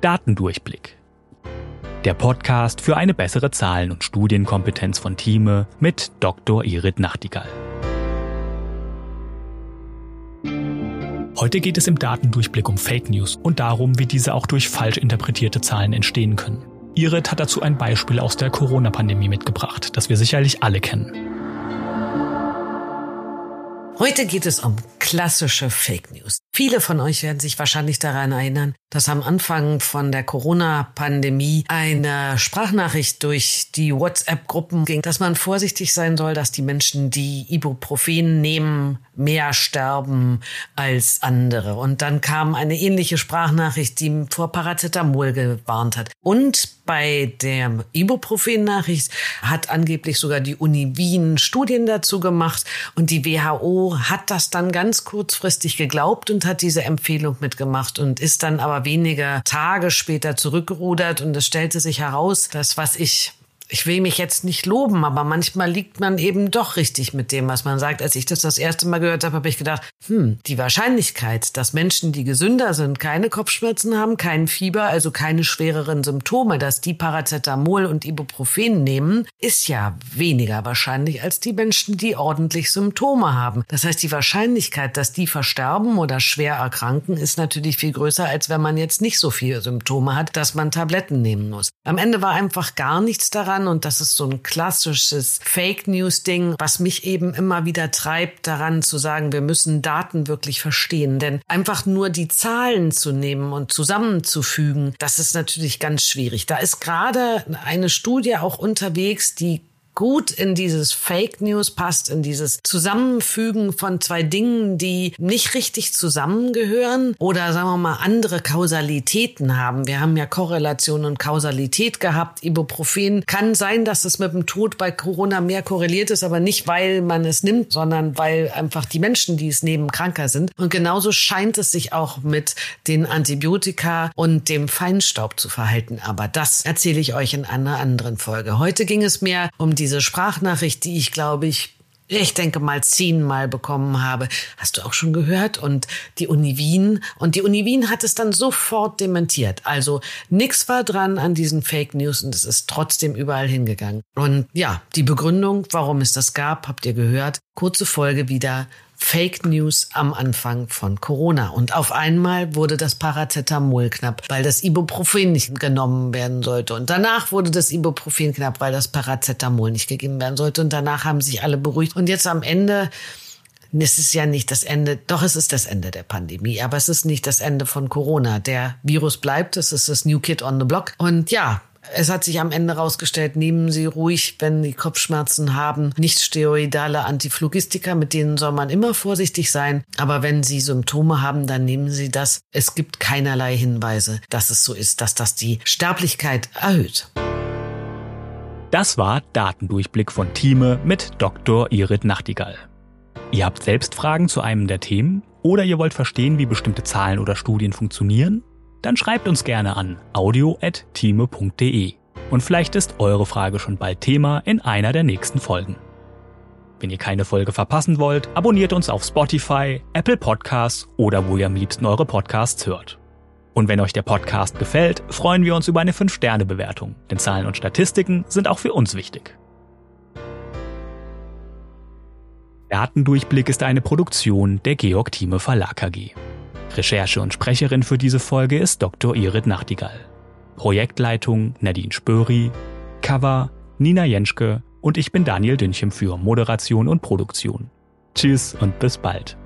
Datendurchblick. Der Podcast für eine bessere Zahlen- und Studienkompetenz von Thieme mit Dr. Irit Nachtigall. Heute geht es im Datendurchblick um Fake News und darum, wie diese auch durch falsch interpretierte Zahlen entstehen können. Irit hat dazu ein Beispiel aus der Corona-Pandemie mitgebracht, das wir sicherlich alle kennen. Heute geht es um klassische Fake News. Viele von euch werden sich wahrscheinlich daran erinnern, dass am Anfang von der Corona-Pandemie eine Sprachnachricht durch die WhatsApp-Gruppen ging, dass man vorsichtig sein soll, dass die Menschen, die Ibuprofen nehmen, mehr sterben als andere. Und dann kam eine ähnliche Sprachnachricht, die vor Paracetamol gewarnt hat. Und bei der Ibuprofen-Nachricht hat angeblich sogar die Uni Wien Studien dazu gemacht und die WHO hat das dann ganz kurzfristig geglaubt und hat diese Empfehlung mitgemacht und ist dann aber wenige Tage später zurückgerudert und es stellte sich heraus, dass was ich ich will mich jetzt nicht loben, aber manchmal liegt man eben doch richtig mit dem, was man sagt. Als ich das das erste Mal gehört habe, habe ich gedacht, hm, die Wahrscheinlichkeit, dass Menschen, die gesünder sind, keine Kopfschmerzen haben, kein Fieber, also keine schwereren Symptome, dass die Paracetamol und Ibuprofen nehmen, ist ja weniger wahrscheinlich als die Menschen, die ordentlich Symptome haben. Das heißt, die Wahrscheinlichkeit, dass die versterben oder schwer erkranken, ist natürlich viel größer, als wenn man jetzt nicht so viele Symptome hat, dass man Tabletten nehmen muss. Am Ende war einfach gar nichts daran kann. Und das ist so ein klassisches Fake News Ding, was mich eben immer wieder treibt, daran zu sagen, wir müssen Daten wirklich verstehen. Denn einfach nur die Zahlen zu nehmen und zusammenzufügen, das ist natürlich ganz schwierig. Da ist gerade eine Studie auch unterwegs, die gut in dieses Fake News passt, in dieses Zusammenfügen von zwei Dingen, die nicht richtig zusammengehören oder sagen wir mal andere Kausalitäten haben. Wir haben ja Korrelation und Kausalität gehabt. Ibuprofen kann sein, dass es mit dem Tod bei Corona mehr korreliert ist, aber nicht, weil man es nimmt, sondern weil einfach die Menschen, die es nehmen, kranker sind. Und genauso scheint es sich auch mit den Antibiotika und dem Feinstaub zu verhalten. Aber das erzähle ich euch in einer anderen Folge. Heute ging es mehr um diese Sprachnachricht, die ich glaube ich ich denke mal zehnmal bekommen habe. Hast du auch schon gehört? Und die Uni Wien. Und die Uni Wien hat es dann sofort dementiert. Also nichts war dran an diesen Fake News und es ist trotzdem überall hingegangen. Und ja, die Begründung, warum es das gab, habt ihr gehört. Kurze Folge wieder. Fake News am Anfang von Corona. Und auf einmal wurde das Paracetamol knapp, weil das Ibuprofen nicht genommen werden sollte. Und danach wurde das Ibuprofen knapp, weil das Paracetamol nicht gegeben werden sollte. Und danach haben sich alle beruhigt. Und jetzt am Ende es ist ja nicht das Ende, doch es ist das Ende der Pandemie, aber es ist nicht das Ende von Corona. Der Virus bleibt, es ist das New Kid on the Block. Und ja, es hat sich am Ende herausgestellt, nehmen Sie ruhig, wenn Sie Kopfschmerzen haben, nicht steroidale Antiphlogistika, mit denen soll man immer vorsichtig sein. Aber wenn Sie Symptome haben, dann nehmen Sie das. Es gibt keinerlei Hinweise, dass es so ist, dass das die Sterblichkeit erhöht. Das war Datendurchblick von Thieme mit Dr. Irit Nachtigall. Ihr habt selbst Fragen zu einem der Themen oder ihr wollt verstehen, wie bestimmte Zahlen oder Studien funktionieren? Dann schreibt uns gerne an audio.time.de und vielleicht ist eure Frage schon bald Thema in einer der nächsten Folgen. Wenn ihr keine Folge verpassen wollt, abonniert uns auf Spotify, Apple Podcasts oder wo ihr am liebsten eure Podcasts hört. Und wenn euch der Podcast gefällt, freuen wir uns über eine 5-Sterne-Bewertung, denn Zahlen und Statistiken sind auch für uns wichtig. Datendurchblick ist eine Produktion der Georg Thieme Verlag AG. Recherche und Sprecherin für diese Folge ist Dr. Irit Nachtigall. Projektleitung Nadine Spöri, Cover Nina Jenschke und ich bin Daniel Dünchem für Moderation und Produktion. Tschüss und bis bald.